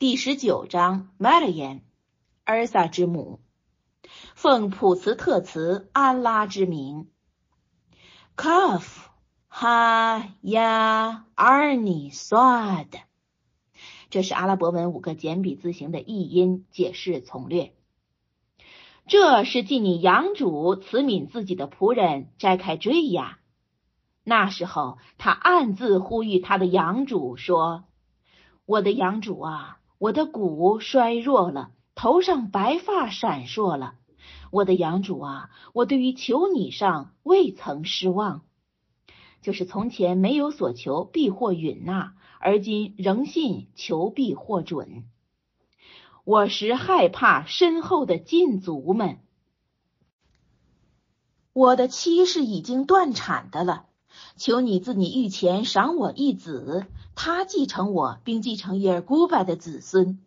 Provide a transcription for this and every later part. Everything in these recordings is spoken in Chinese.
第十九章 m a r y a n 尔萨之母，奉普茨特茨安拉之名。Kaf ha ya arni sad，这是阿拉伯文五个简笔字形的译音，解释从略。这是继你养主慈悯自己的仆人摘开坠呀。那时候，他暗自呼吁他的养主说：“我的养主啊。”我的骨衰弱了，头上白发闪烁了。我的养主啊，我对于求你上未曾失望，就是从前没有所求必获允纳，而今仍信求必获准。我实害怕身后的禁足们。我的妻是已经断产的了，求你自你御前赏我一子。他继承我，并继承耶尔古拜的子孙。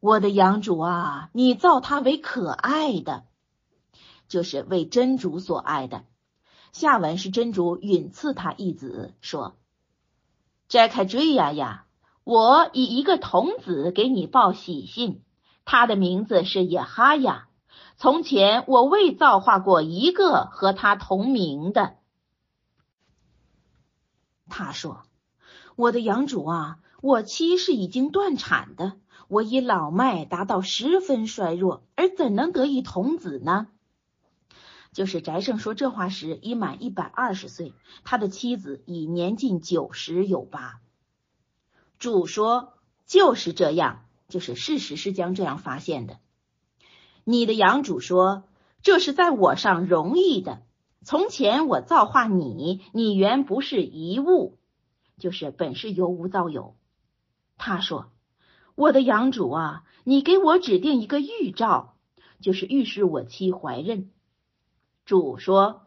我的养主啊，你造他为可爱的，就是为真主所爱的。下文是真主允赐他一子，说：“摘开追呀呀，我以一个童子给你报喜信，他的名字是耶哈亚。从前我未造化过一个和他同名的。”他说。我的养主啊，我妻是已经断产的，我以老迈达到十分衰弱，而怎能得一童子呢？就是翟胜说这话时已满一百二十岁，他的妻子已年近九十有八。主说就是这样，就是事实是将这样发现的。你的养主说这是在我上容易的，从前我造化你，你原不是一物。就是本是由无造有。他说：“我的养主啊，你给我指定一个预兆，就是预示我妻怀孕。”主说：“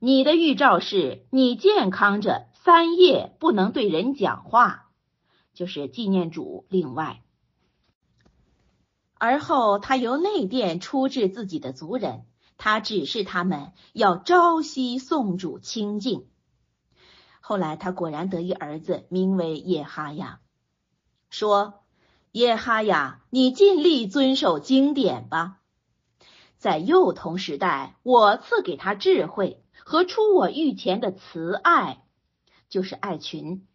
你的预兆是你健康着三夜不能对人讲话，就是纪念主。另外，而后他由内殿出至自己的族人，他指示他们要朝夕诵主清净。”后来，他果然得一儿子，名为叶哈亚。说：“叶哈亚，你尽力遵守经典吧。在幼童时代，我赐给他智慧和出我御前的慈爱，就是爱群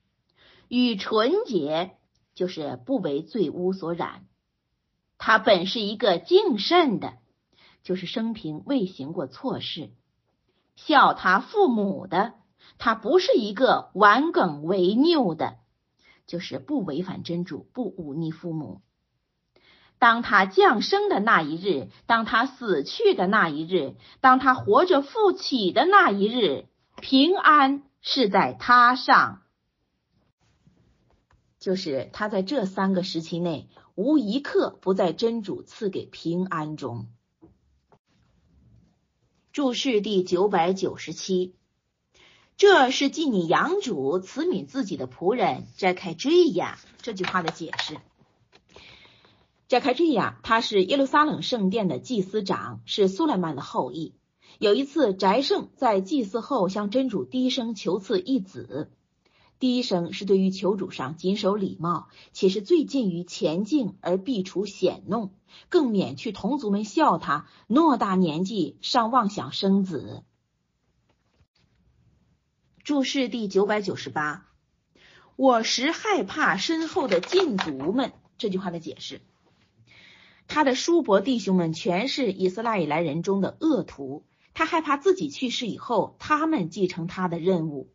与纯洁，就是不为罪污所染。他本是一个敬慎的，就是生平未行过错事，孝他父母的。”他不是一个顽梗违拗的，就是不违反真主，不忤逆父母。当他降生的那一日，当他死去的那一日，当他活着复起的那一日，平安是在他上。就是他在这三个时期内，无一刻不在真主赐给平安中。注释第九百九十七。这是继你养主慈悯自己的仆人摘开追亚这句话的解释。摘开追亚，他是耶路撒冷圣殿的祭司长，是苏莱曼的后裔。有一次，翟胜在祭祀后向真主低声求赐一子。第一声是对于求主上谨守礼貌，且是最近于前进而避除险弄，更免去同族们笑他偌大年纪尚妄想生子。注释第九百九十八，我实害怕身后的禁族们。这句话的解释，他的叔伯弟兄们全是以斯拉以来人中的恶徒，他害怕自己去世以后，他们继承他的任务。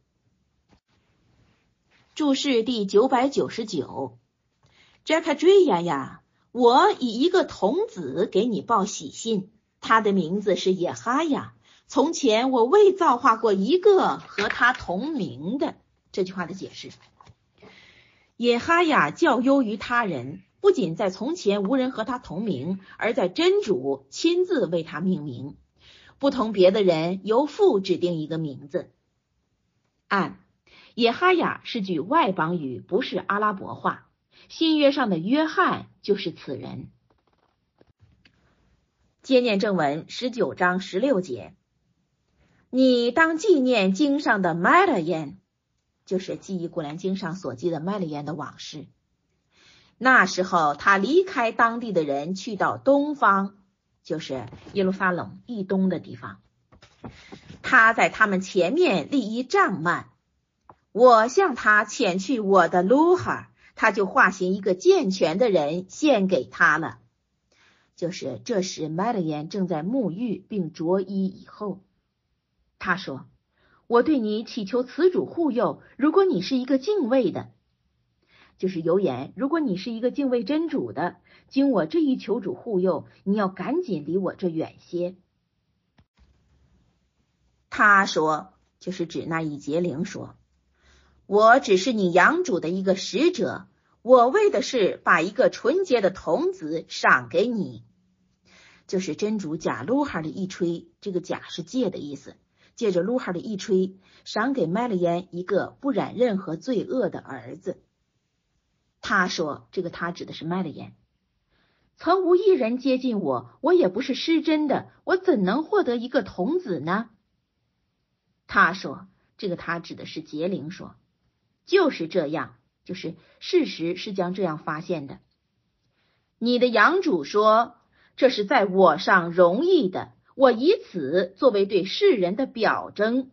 注释第九百九十九，扎卡追呀呀，我以一个童子给你报喜信，他的名字是野哈呀。从前我未造化过一个和他同名的。这句话的解释：野哈呀较优于他人，不仅在从前无人和他同名，而在真主亲自为他命名，不同别的人由父指定一个名字。按野哈雅是句外邦语，不是阿拉伯话。新约上的约翰就是此人。接念正文十九章十六节。你当纪念经上的麦勒烟，就是记忆古兰经上所记的麦勒烟的往事。那时候，他离开当地的人，去到东方，就是耶路撒冷以东的地方。他在他们前面立一帐幔。我向他遣去我的卢哈，他就化形一个健全的人献给他了。就是这时，麦勒言正在沐浴并着衣以后，他说：“我对你祈求此主护佑。如果你是一个敬畏的，就是有言，如果你是一个敬畏真主的，经我这一求主护佑，你要赶紧离我这远些。”他说：“就是指那一节灵说。”我只是你养主的一个使者，我为的是把一个纯洁的童子赏给你，就是真主假卢哈的一吹，这个假是借的意思，借着卢哈的一吹，赏给麦勒言一个不染任何罪恶的儿子。他说，这个他指的是麦勒言，曾无一人接近我，我也不是失真的，我怎能获得一个童子呢？他说，这个他指的是杰灵说。就是这样，就是事实是将这样发现的。你的养主说：“这是在我上容易的，我以此作为对世人的表征，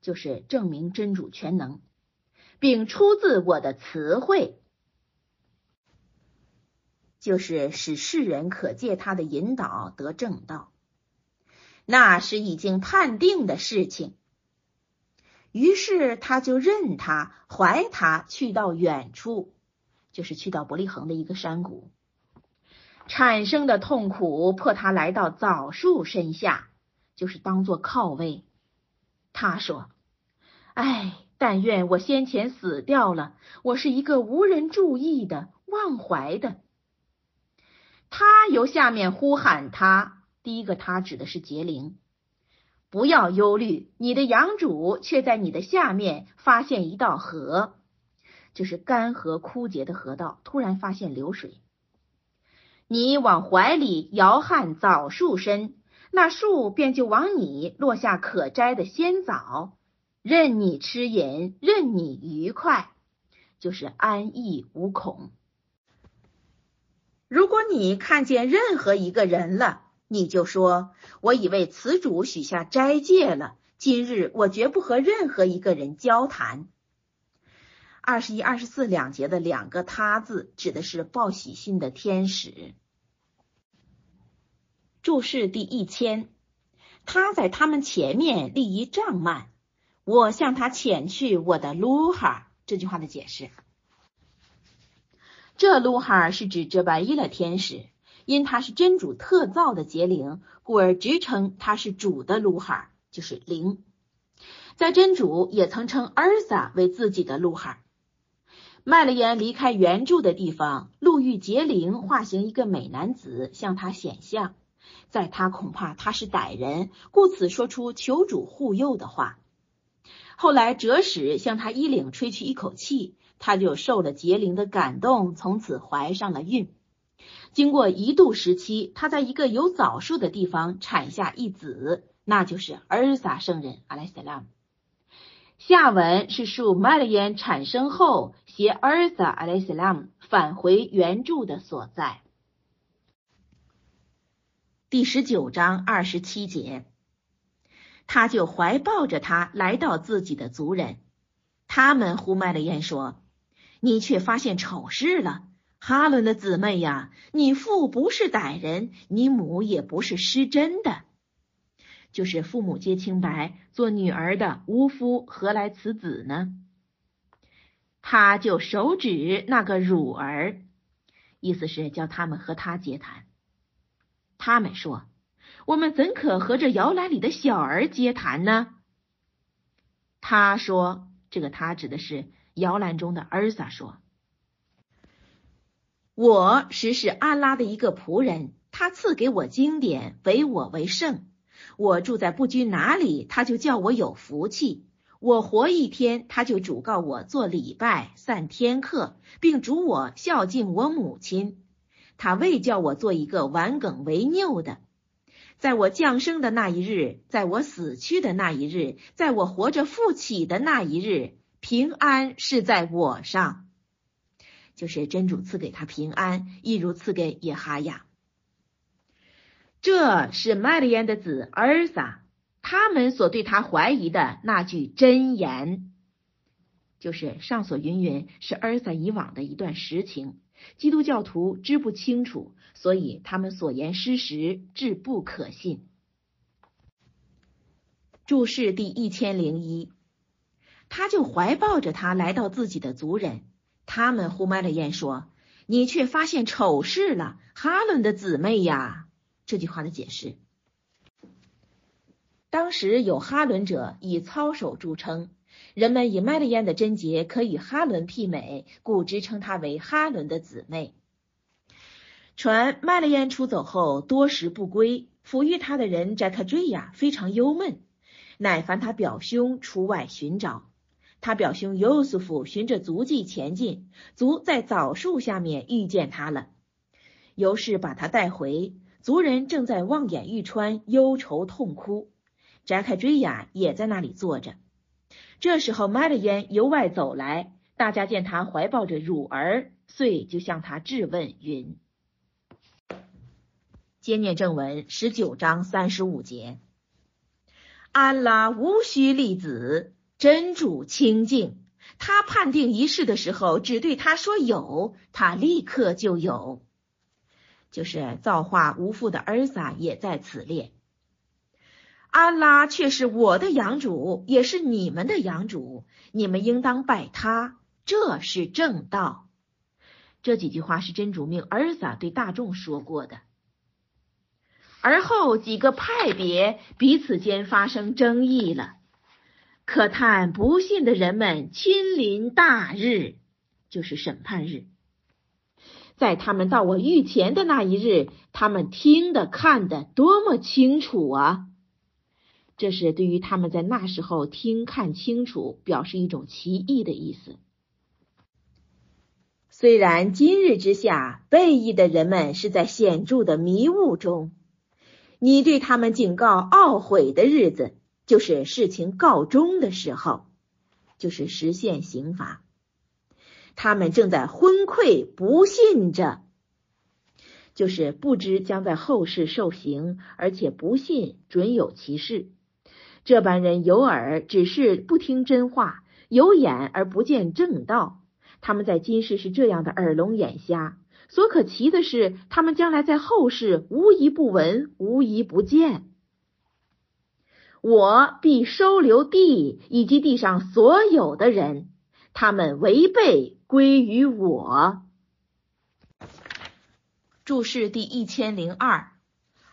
就是证明真主全能，并出自我的词汇，就是使世人可借他的引导得正道。那是已经判定的事情。”于是他就任他怀他去到远处，就是去到伯利恒的一个山谷，产生的痛苦迫他来到枣树身下，就是当做靠位。他说：“哎，但愿我先前死掉了，我是一个无人注意的忘怀的。”他由下面呼喊他，第一个他指的是杰灵。不要忧虑，你的养主却在你的下面发现一道河，就是干涸枯竭的河道，突然发现流水。你往怀里摇撼枣树身，那树便就往你落下可摘的鲜枣，任你吃饮，任你愉快，就是安逸无恐。如果你看见任何一个人了，你就说，我已为此主许下斋戒了。今日我绝不和任何一个人交谈。二十一、二十四两节的两个他字，指的是报喜信的天使。注释第一千，他在他们前面立一帐幔，我向他遣去我的卢哈。这句话的解释，这卢哈是指这白衣的天使。因他是真主特造的杰灵，故而直称他是主的卢哈，就是灵。在真主也曾称尔萨为自己的卢哈。麦勒言离开原住的地方，路遇杰灵化形一个美男子向他显像，在他恐怕他是歹人，故此说出求主护佑的话。后来折使向他衣领吹去一口气，他就受了杰灵的感动，从此怀上了孕。经过一度时期，他在一个有枣树的地方产下一子，那就是尔撒圣人阿莱塞拉姆。下文是述麦勒烟产生后，携尔撒阿莱塞拉姆返回原著的所在。第十九章二十七节，他就怀抱着他来到自己的族人，他们呼麦勒烟说：“你却发现丑事了。”哈伦的姊妹呀，你父不是歹人，你母也不是失真的，就是父母皆清白，做女儿的无夫何来此子呢？他就手指那个乳儿，意思是叫他们和他接谈。他们说：“我们怎可和这摇篮里的小儿接谈呢？”他说：“这个他指的是摇篮中的儿萨说。”我实是安拉的一个仆人，他赐给我经典，唯我为圣。我住在不拘哪里，他就叫我有福气。我活一天，他就主告我做礼拜、散天课，并主我孝敬我母亲。他未叫我做一个顽梗为拗的。在我降生的那一日，在我死去的那一日，在我活着复起的那一日，平安是在我上。就是真主赐给他平安，亦如赐给耶哈亚。这是麦利安的子儿撒，他们所对他怀疑的那句真言，就是上所云云是儿撒以往的一段实情，基督教徒知不清楚，所以他们所言失实，至不可信。注释第一千零一，他就怀抱着他来到自己的族人，他们呼麦勒燕说：“你却发现丑事了，哈伦的姊妹呀！”这句话的解释，当时有哈伦者以操守著称，人们以麦勒燕的贞洁可与哈伦媲美，故之称她为哈伦的姊妹。传麦勒燕出走后多时不归，抚育他的人扎克追亚非常忧闷。乃烦他表兄出外寻找，他表兄尤素夫循着足迹前进，足在枣树下面遇见他了，尤氏把他带回。族人正在望眼欲穿，忧愁痛哭。扎开追雅也在那里坐着。这时候，麦勒烟由外走来，大家见他怀抱着乳儿，遂就向他质问云：“接念正文十九章三十五节。”安拉无需立子，真主清净。他判定一事的时候，只对他说有，他立刻就有。就是造化无父的儿子也在此列。安拉却是我的养主，也是你们的养主，你们应当拜他，这是正道。这几句话是真主命儿子对大众说过的。而后几个派别彼此间发生争议了，可叹不信的人们亲临大日，就是审判日，在他们到我御前的那一日，他们听的看的多么清楚啊！这是对于他们在那时候听看清楚，表示一种奇异的意思。虽然今日之下，背义的人们是在显著的迷雾中。你对他们警告懊悔的日子，就是事情告终的时候，就是实现刑罚。他们正在昏聩不信着，就是不知将在后世受刑，而且不信准有其事。这般人有耳，只是不听真话；有眼而不见正道。他们在今世是这样的耳聋眼瞎。所可奇的是，他们将来在后世无一不闻，无一不见。我必收留地以及地上所有的人，他们违背归于我。注释第一千零二。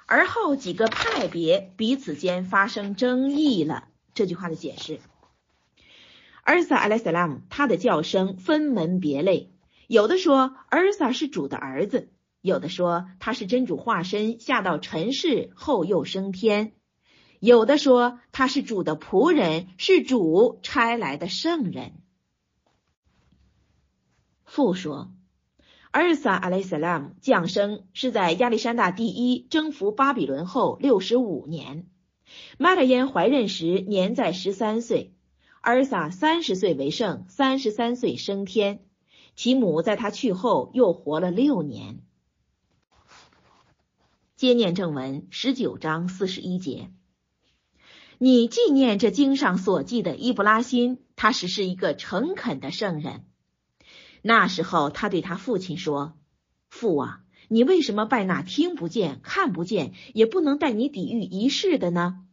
而后几个派别彼此间发生争议了。这句话的解释：尔撒阿莱斯拉姆，他的叫声分门别类。有的说儿撒是主的儿子，有的说他是真主化身下到尘世后又升天，有的说他是主的仆人，是主差来的圣人。父说，儿撒阿莱斯拉姆降生是在亚历山大第一征服巴比伦后六十五年，玛特耶怀孕时年在十三岁，儿撒三十岁为圣，三十三岁升天。其母在他去后又活了六年。接念正文十九章四十一节，你纪念这经上所记的伊布拉辛，他实是一个诚恳的圣人。那时候，他对他父亲说：“父啊，你为什么拜那听不见、看不见，也不能带你抵御一世的呢？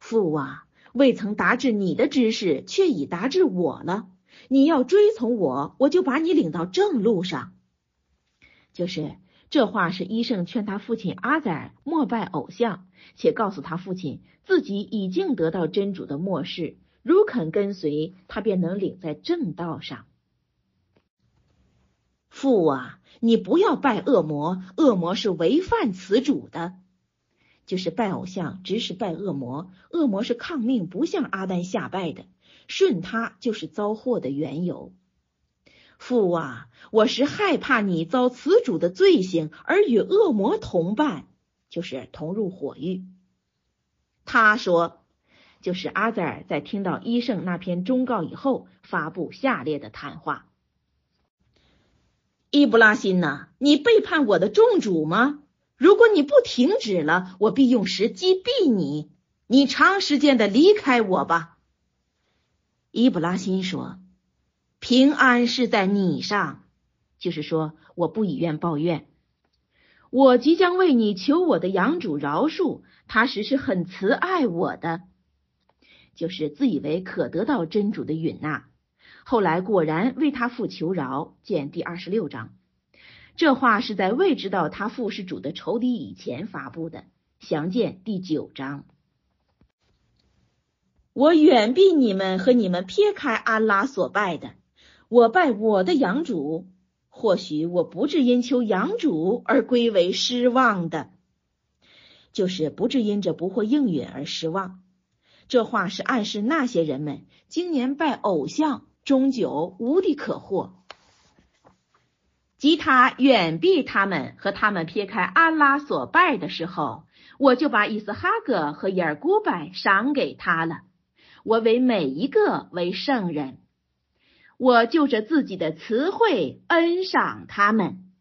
父啊，未曾达至你的知识，却已达至我了。”你要追从我，我就把你领到正路上。就是这话是医生劝他父亲阿宰莫拜偶像，且告诉他父亲自己已经得到真主的漠视，如肯跟随他，便能领在正道上。父啊，你不要拜恶魔，恶魔是违犯此主的。就是拜偶像，只是拜恶魔，恶魔是抗命，不向阿丹下拜的。顺他就是遭祸的缘由。父啊，我是害怕你遭此主的罪行而与恶魔同伴，就是同入火狱。他说，就是阿扎尔在听到医圣那篇忠告以后，发布下列的谈话：伊布拉辛呐，你背叛我的众主吗？如果你不停止了，我必用石击毙你。你长时间的离开我吧。伊布拉辛说：“平安是在你上，就是说我不以怨报怨。我即将为你求我的养主饶恕，他实是很慈爱我的，就是自以为可得到真主的允纳。”后来果然为他父求饶，见第二十六章。这话是在未知道他父是主的仇敌以前发布的，详见第九章。我远避你们和你们撇开安拉所拜的，我拜我的养主。或许我不至因求养主而归为失望的，就是不至因着不获应允而失望。这话是暗示那些人们今年拜偶像。终究无的可获，即他远避他们和他们撇开安拉所拜的时候，我就把伊斯哈格和耶尔古拜赏给他了。我为每一个为圣人，我就着自己的词汇恩赏他们，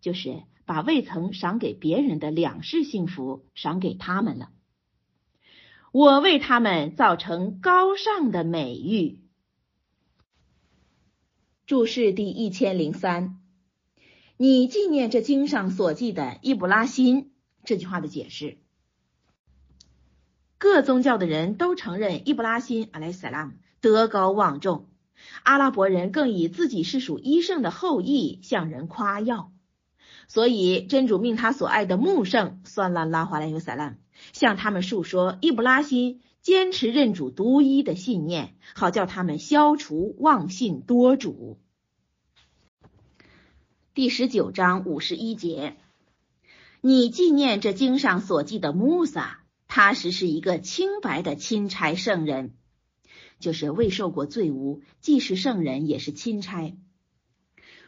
就是把未曾赏给别人的两世幸福赏给他们了。我为他们造成高尚的美誉。注释第一千零三，你纪念这经上所记的伊布拉辛这句话的解释。各宗教的人都承认伊布拉辛阿莱萨拉姆德高望重，阿拉伯人更以自己是属伊圣的后裔向人夸耀，所以真主命他所爱的穆圣算拉拉华莱尤萨拉姆向他们述说伊布拉辛。坚持认主独一的信念，好叫他们消除妄信多主。第十九章五十一节，你纪念这经上所记的穆萨，他实是一个清白的钦差圣人，就是未受过罪污，既是圣人，也是钦差。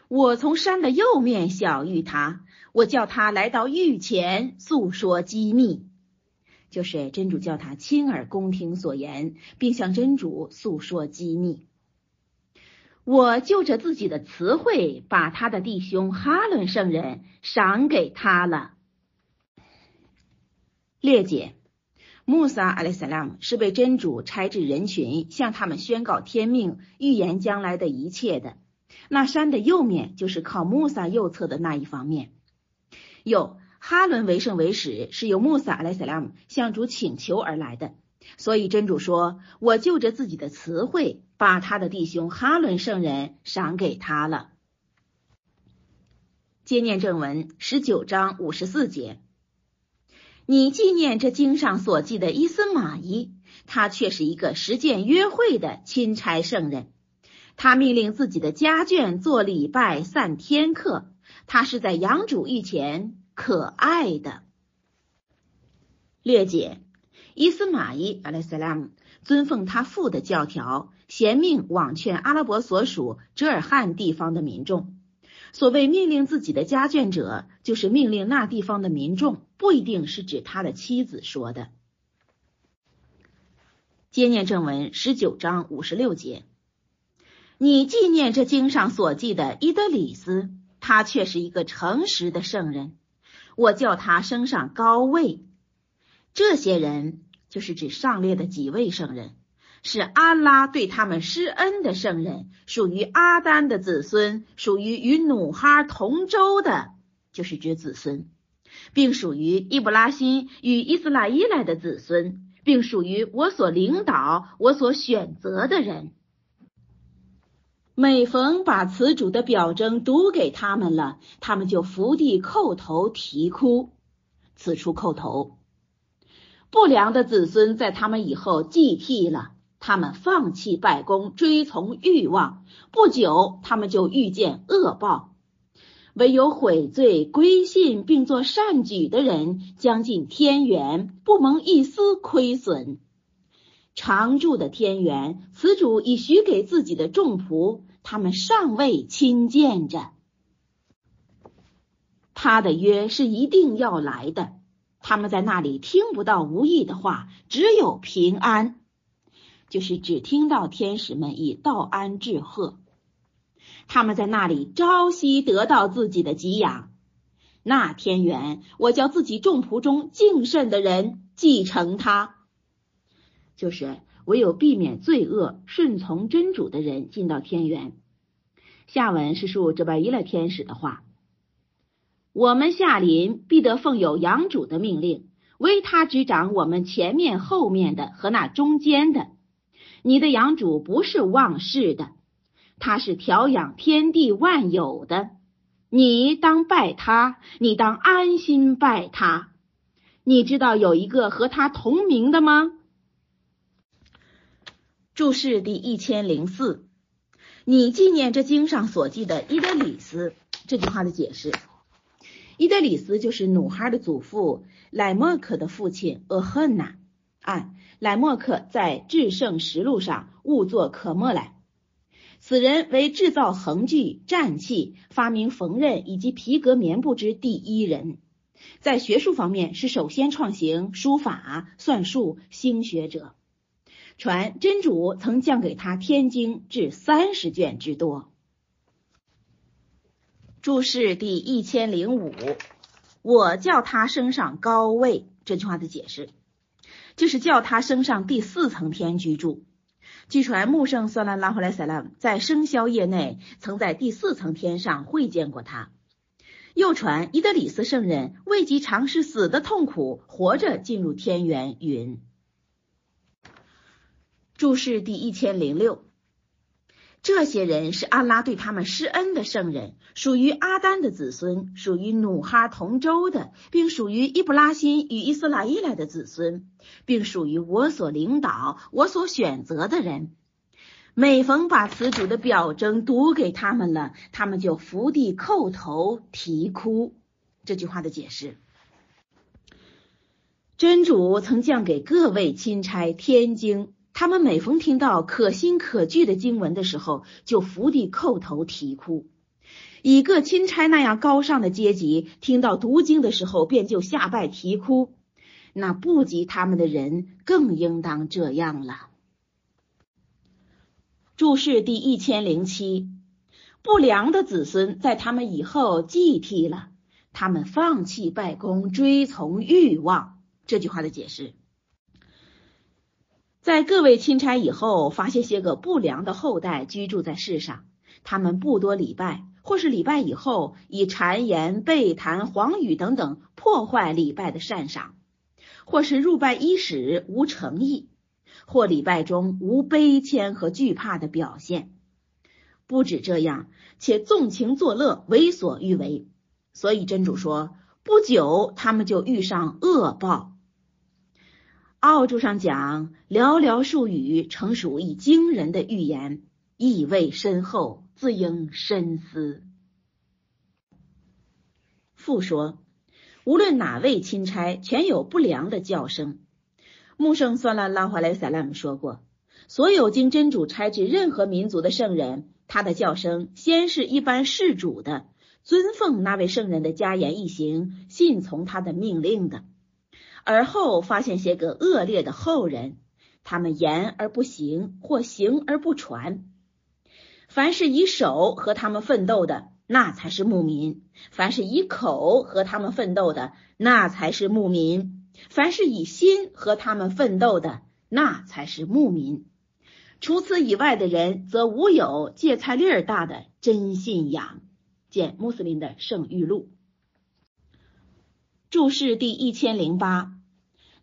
我从山的右面晓谕他，我叫他来到御前诉说机密。就是真主叫他亲耳恭听所言，并向真主诉说机密。我就着自己的词汇，把他的弟兄哈伦圣人赏给他了。列解：穆萨阿里萨拉姆是被真主差至人群，向他们宣告天命、预言将来的一切的。那山的右面就是靠穆萨右侧的那一方面。有。哈伦为圣为使，是由穆萨阿莱萨拉姆向主请求而来的，所以真主说：“我就着自己的词汇，把他的弟兄哈伦圣人赏给他了。”接念正文十九章五十四节，你纪念这经上所记的伊斯玛仪，他却是一个实践约会的钦差圣人，他命令自己的家眷做礼拜散天课，他是在养主御前。可爱的略解，伊斯玛仪阿拉斯拉姆尊奉他父的教条，贤命往劝阿拉伯所属哲尔汉地方的民众。所谓命令自己的家眷者，就是命令那地方的民众，不一定是指他的妻子说的。接念正文十九章五十六节，你纪念这经上所记的伊德里斯，他却是一个诚实的圣人。我叫他升上高位，这些人就是指上列的几位圣人，是安拉对他们施恩的圣人，属于阿丹的子孙，属于与努哈同舟的，就是指子孙，并属于伊布拉辛与伊斯拉伊来的子孙，并属于我所领导、我所选择的人。每逢把词主的表征读给他们了，他们就伏地叩头啼哭。此处叩头，不良的子孙在他们以后继替了，他们放弃拜功，追从欲望，不久他们就遇见恶报。唯有悔罪归信并做善举的人，将进天元，不蒙一丝亏损。常住的天元，此主已许给自己的众仆。他们尚未亲见着，他的约是一定要来的。他们在那里听不到无意的话，只有平安，就是只听到天使们以道安致贺。他们在那里朝夕得到自己的给养。那天元，我叫自己众仆中敬慎的人继承他，就是唯有避免罪恶、顺从真主的人进到天元。下文是述这巴伊勒天使的话：我们下临必得奉有养主的命令，为他执掌我们前面、后面的和那中间的。你的养主不是忘世的，他是调养天地万有的。你当拜他，你当安心拜他。你知道有一个和他同名的吗？注释第一千零四。你纪念这经上所记的伊德里斯这句话的解释。伊德里斯就是努哈的祖父莱莫克的父亲厄赫纳。按莱莫克在至圣实录上误作可莫莱。此人为制造横具、战器、发明缝纫以及皮革棉布之第一人，在学术方面是首先创行书法、算术、星学者。传真主曾降给他天经至三十卷之多。注释第一千零五，我叫他升上高位。这句话的解释就是叫他升上第四层天居住。据传，穆圣算拉拉胡莱萨拉在生肖夜内曾在第四层天上会见过他。又传，伊德里斯圣人未及尝试死的痛苦，活着进入天元云。注释第一千零六，这些人是安拉对他们施恩的圣人，属于阿丹的子孙，属于努哈同舟的，并属于伊布拉辛与伊斯拉伊来的子孙。并属于我所领导、我所选择的人。每逢把此主的表征读给他们了，他们就伏地叩头啼哭。这句话的解释：真主曾降给各位钦差天经，他们每逢听到可心可惧的经文的时候，就伏地叩头啼哭。一个钦差那样高尚的阶级，听到读经的时候，便就下拜啼哭。那不及他们的人更应当这样了。注释第一千零七，不良的子孙在他们以后继替了，他们放弃拜功，追从欲望。这句话的解释，在各位钦差以后，发现些个不良的后代居住在世上，他们不多礼拜，或是礼拜以后以谗言、背谈、谎语等等破坏礼拜的善赏。或是入拜伊始无诚意，或礼拜中无悲谦和惧怕的表现。不止这样，且纵情作乐，为所欲为。所以真主说，不久他们就遇上恶报。奥注上讲，寥寥数语，成属一惊人的预言，意味深厚，自应深思。复说。无论哪位钦差，全有不良的叫声。穆圣算拉拉华莱萨拉姆说过，所有经真主差至任何民族的圣人，他的叫声先是一般事主的，尊奉那位圣人的家言一行，信从他的命令的；而后发现些个恶劣的后人，他们言而不行，或行而不传。凡是以手和他们奋斗的。那才是牧民。凡是以口和他们奋斗的，那才是牧民；凡是以心和他们奋斗的，那才是牧民。除此以外的人，则无有芥菜粒儿大的真信仰。见穆斯林的圣谕录注释第一千零八。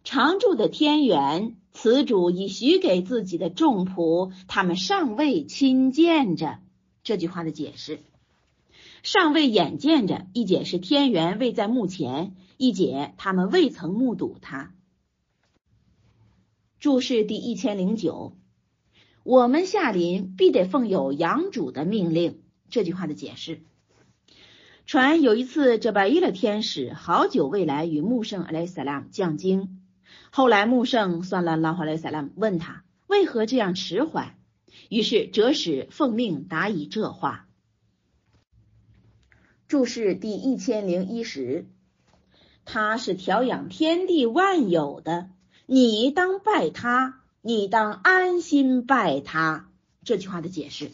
常住的天元，此主已许给自己的众仆，他们尚未亲见着。这句话的解释。尚未眼见着，一解是天元未在目前，一解他们未曾目睹他。注释第一千零九，我们下临必得奉有养主的命令。这句话的解释，传有一次，这白衣的天使好久未来与穆圣阿莱萨拉姆讲经，后来穆圣算了拉华莱萨拉姆问他为何这样迟缓，于是折使奉命答以这话。注释第一千零一十，他是调养天地万有的，你当拜他，你当安心拜他。这句话的解释，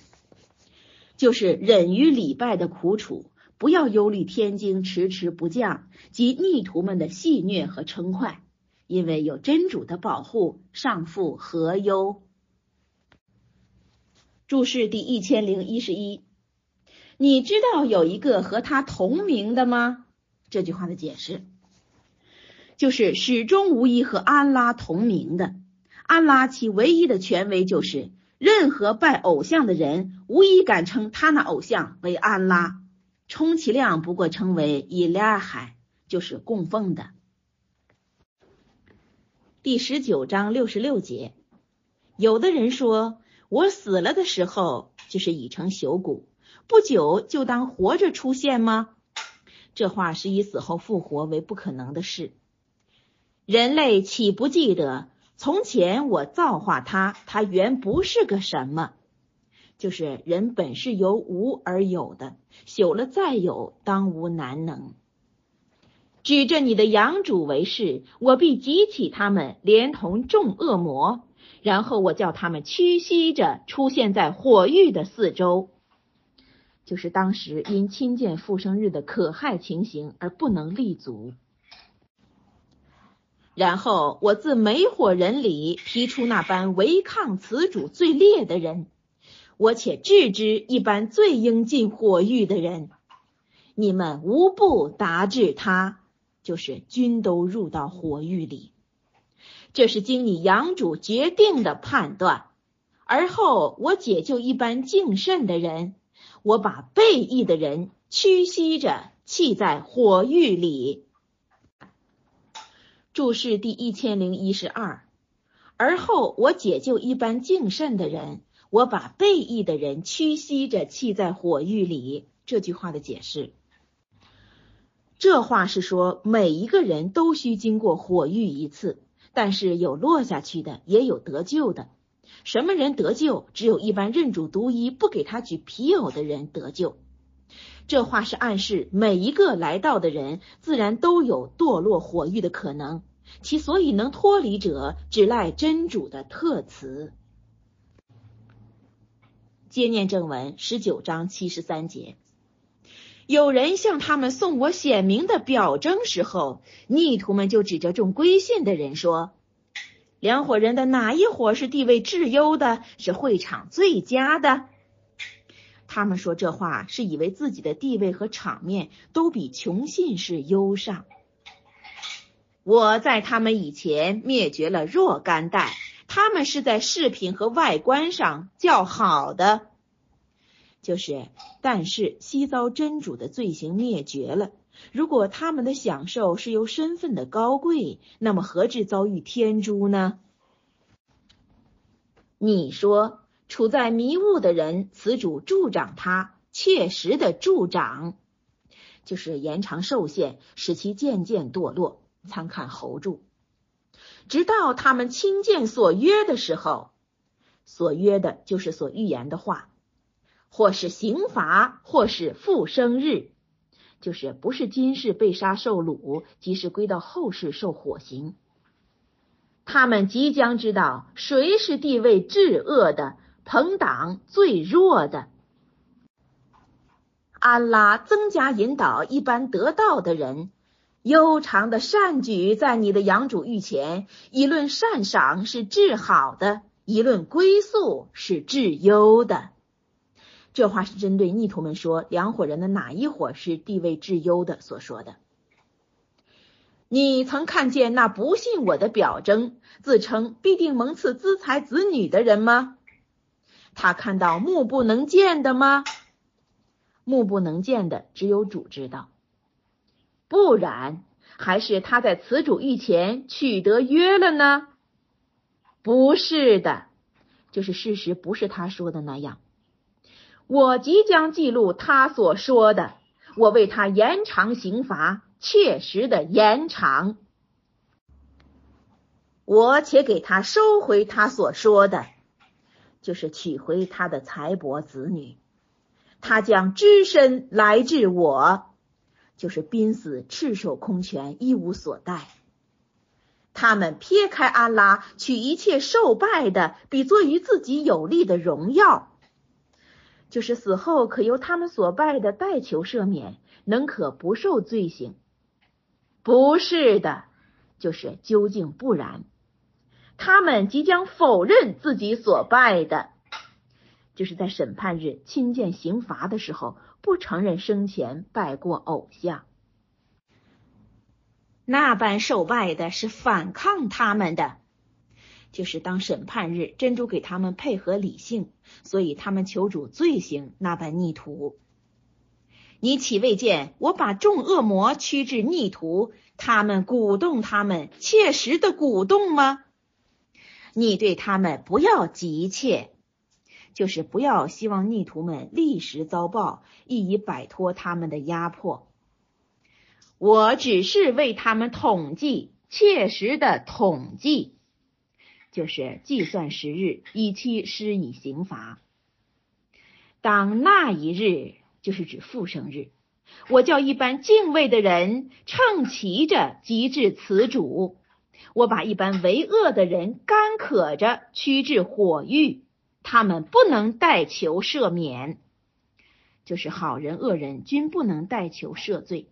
就是忍于礼拜的苦楚，不要忧虑天经迟迟不降及逆徒们的戏谑和称快，因为有真主的保护，上父何忧？注释第一千零一十一，你知道有一个和他同名的吗？这句话的解释就是始终无一和安拉同名的。安拉其唯一的权威就是，任何拜偶像的人，无一敢称他那偶像为安拉，充其量不过称为伊拉海，就是供奉的。第十九章六十六节，有的人说，我死了的时候就是已成朽骨，不久就当活着出现吗？这话是以死后复活为不可能的事。人类岂不记得？从前我造化他，他原不是个什么，就是人本是由无而有的，朽了再有，当无难能。举着你的养主为誓，我必集起他们，连同众恶魔，然后我叫他们屈膝着出现在火域的四周，就是当时因亲见复生日的可害情形而不能立足。然后我自美火人里提出那般违抗此主最烈的人，我且治之一般最应进火狱的人，你们无不达至他，就是均都入到火狱里。这是经你养主决定的判断。而后我解救一般敬慎的人，我把背义的人屈膝着弃在火狱里。注释第一千零一十二，而后我解救一般敬慎的人，我把背义的人屈膝着弃在火狱里。这句话的解释，这话是说每一个人都需经过火狱一次，但是有落下去的，也有得救的。什么人得救？只有一般认主独一、不给他举皮偶的人得救。这话是暗示每一个来到的人，自然都有堕落火狱的可能。其所以能脱离者，只赖真主的特慈。接念正文十九章七十三节。有人向他们送我显明的表征时候，逆徒们就指着众归信的人说：“两伙人的哪一伙是地位至优的，是会场最佳的？”他们说这话是以为自己的地位和场面都比穷信士优上。我在他们以前灭绝了若干代，他们是在饰品和外观上较好的，就是，但是悉遭真主的罪行灭绝了。如果他们的享受是由身份的高贵，那么何至遭遇天诛呢？你说。处在迷雾的人，此主助长他，切实的助长，就是延长寿限，使其渐渐堕落。参看侯注，直到他们亲见所约的时候，所约的就是所预言的话，或是刑罚，或是复生日，就是不是今世被杀受辱，即是归到后世受火刑。他们即将知道谁是地位至恶的。朋党最弱的，安拉增加引导一般得道的人，悠长的善举在你的养主御前，一论善赏是至好的，一论归宿是至优的。这话是针对逆徒们说两伙人的哪一伙是地位至优的所说的。你曾看见那不信我的表征，自称必定蒙赐资财子女的人吗？他看到目不能见的吗？目不能见的只有主知道，不然还是他在此主御前取得约了呢？不是的，就是事实不是他说的那样。我即将记录他所说的，我为他延长刑罚，切实的延长。我且给他收回他所说的。就是取回他的财帛子女，他将只身来至我，就是濒死赤手空拳一无所带。他们撇开安拉，取一切受败的，比作于自己有利的荣耀。就是死后可由他们所拜的代求赦免，能可不受罪行？不是的，就是究竟不然。他们即将否认自己所拜的，就是在审判日亲见刑罚的时候，不承认生前拜过偶像。那般受拜的是反抗他们的，就是当审判日，真主给他们配合理性，所以他们求主罪行那般逆徒。你岂未见我把众恶魔驱至逆徒？他们鼓动他们，切实的鼓动吗？你对他们不要急切，就是不要希望逆徒们立时遭报，以以摆脱他们的压迫。我只是为他们统计，切实的统计，就是计算时日，以期施以刑罚。当那一日，就是指复生日，我叫一般敬畏的人乘骑着极至此主。我把一般为恶的人干渴着驱至火狱，他们不能代求赦免，就是好人恶人均不能代求赦罪，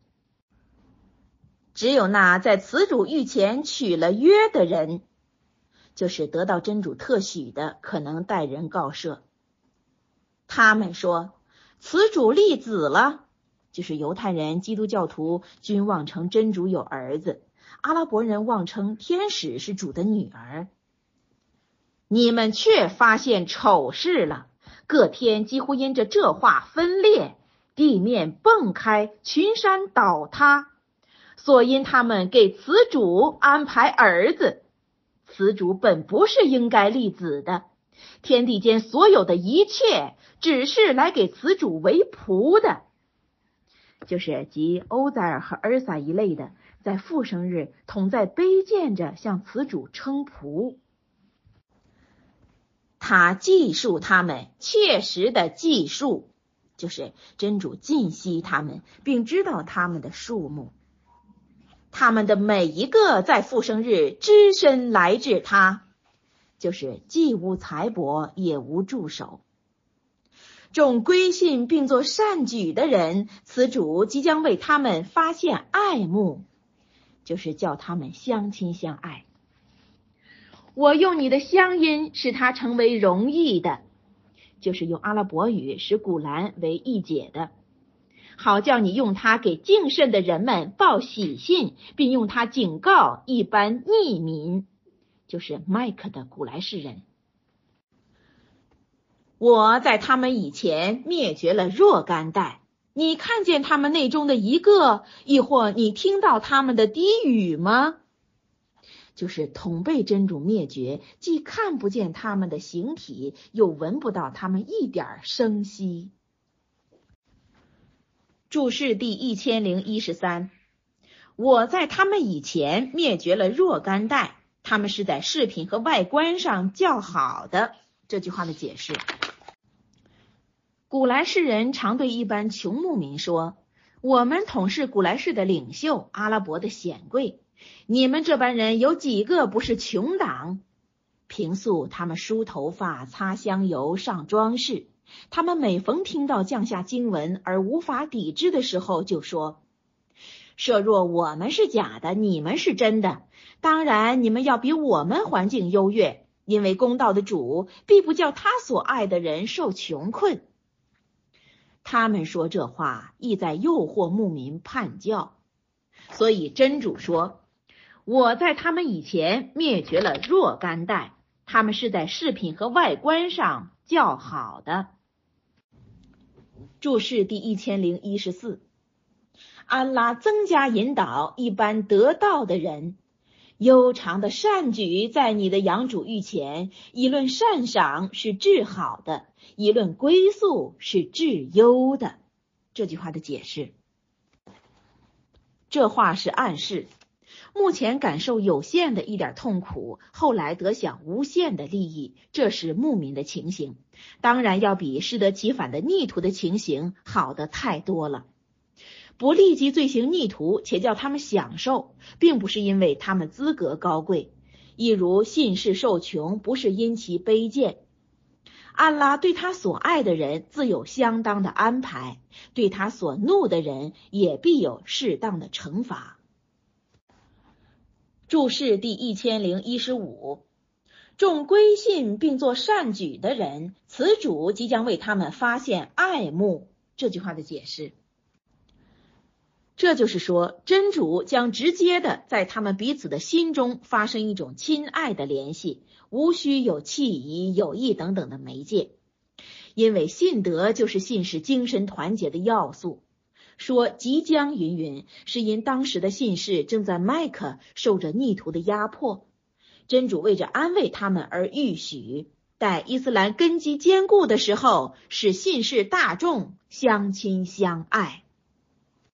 只有那在此主狱前取了约的人，就是得到真主特许的，可能代人告赦。他们说此主立子了，就是犹太人、基督教徒均妄称真主有儿子。阿拉伯人妄称天使是主的女儿，你们却发现丑事了。各天几乎因着这话分裂，地面崩开，群山倒塌。所因他们给此主安排儿子，此主本不是应该立子的。天地间所有的一切，只是来给此主为仆的，就是即欧塞尔和尔萨一类的。在复生日，同在卑贱着向此主称仆。他记述他们切实的记述，就是真主尽惜他们，并知道他们的数目。他们的每一个在复生日只身来至他，就是既无财帛，也无助手。众归信并做善举的人，此主即将为他们发现爱慕。就是叫他们相亲相爱。我用你的乡音使他成为容易的，就是用阿拉伯语使古兰为易解的，好叫你用它给敬慎的人们报喜信，并用它警告一般逆民，就是麦克的古来世人。我在他们以前灭绝了若干代。你看见他们内中的一个，亦或你听到他们的低语吗？就是同被真主灭绝，既看不见他们的形体，又闻不到他们一点声息。注释第一千零一十三，我在他们以前灭绝了若干代，他们是在饰品和外观上较好的。这句话的解释。古来世人常对一般穷牧民说：“我们统是古来世的领袖，阿拉伯的显贵。你们这般人有几个不是穷党？”平素他们梳头发、擦香油、上装饰。他们每逢听到降下经文而无法抵制的时候，就说：“设若我们是假的，你们是真的，当然你们要比我们环境优越，因为公道的主必不叫他所爱的人受穷困。”他们说这话，意在诱惑牧民叛教。所以真主说：“我在他们以前灭绝了若干代，他们是在饰品和外观上较好的。”注释第一千零一十四，安拉增加引导一般得道的人，悠长的善举在你的养主御前，议论善赏是至好的。议论归宿是至优的，这句话的解释。这话是暗示，目前感受有限的一点痛苦，后来得享无限的利益，这是牧民的情形。当然要比适得其反的逆徒的情形好的太多了。不立即罪行逆徒，且叫他们享受，并不是因为他们资格高贵，一如信士受穷，不是因其卑贱。安拉对他所爱的人自有相当的安排，对他所怒的人也必有适当的惩罚。注释第一千零一十五：众归信并做善举的人，此主即将为他们发现爱慕。这句话的解释。这就是说，真主将直接的在他们彼此的心中发生一种亲爱的联系，无需有气仪、友谊等等的媒介，因为信德就是信使精神团结的要素。说即将云云，是因当时的信士正在麦克受着逆徒的压迫，真主为着安慰他们而预许，待伊斯兰根基坚固的时候，使信士大众相亲相爱。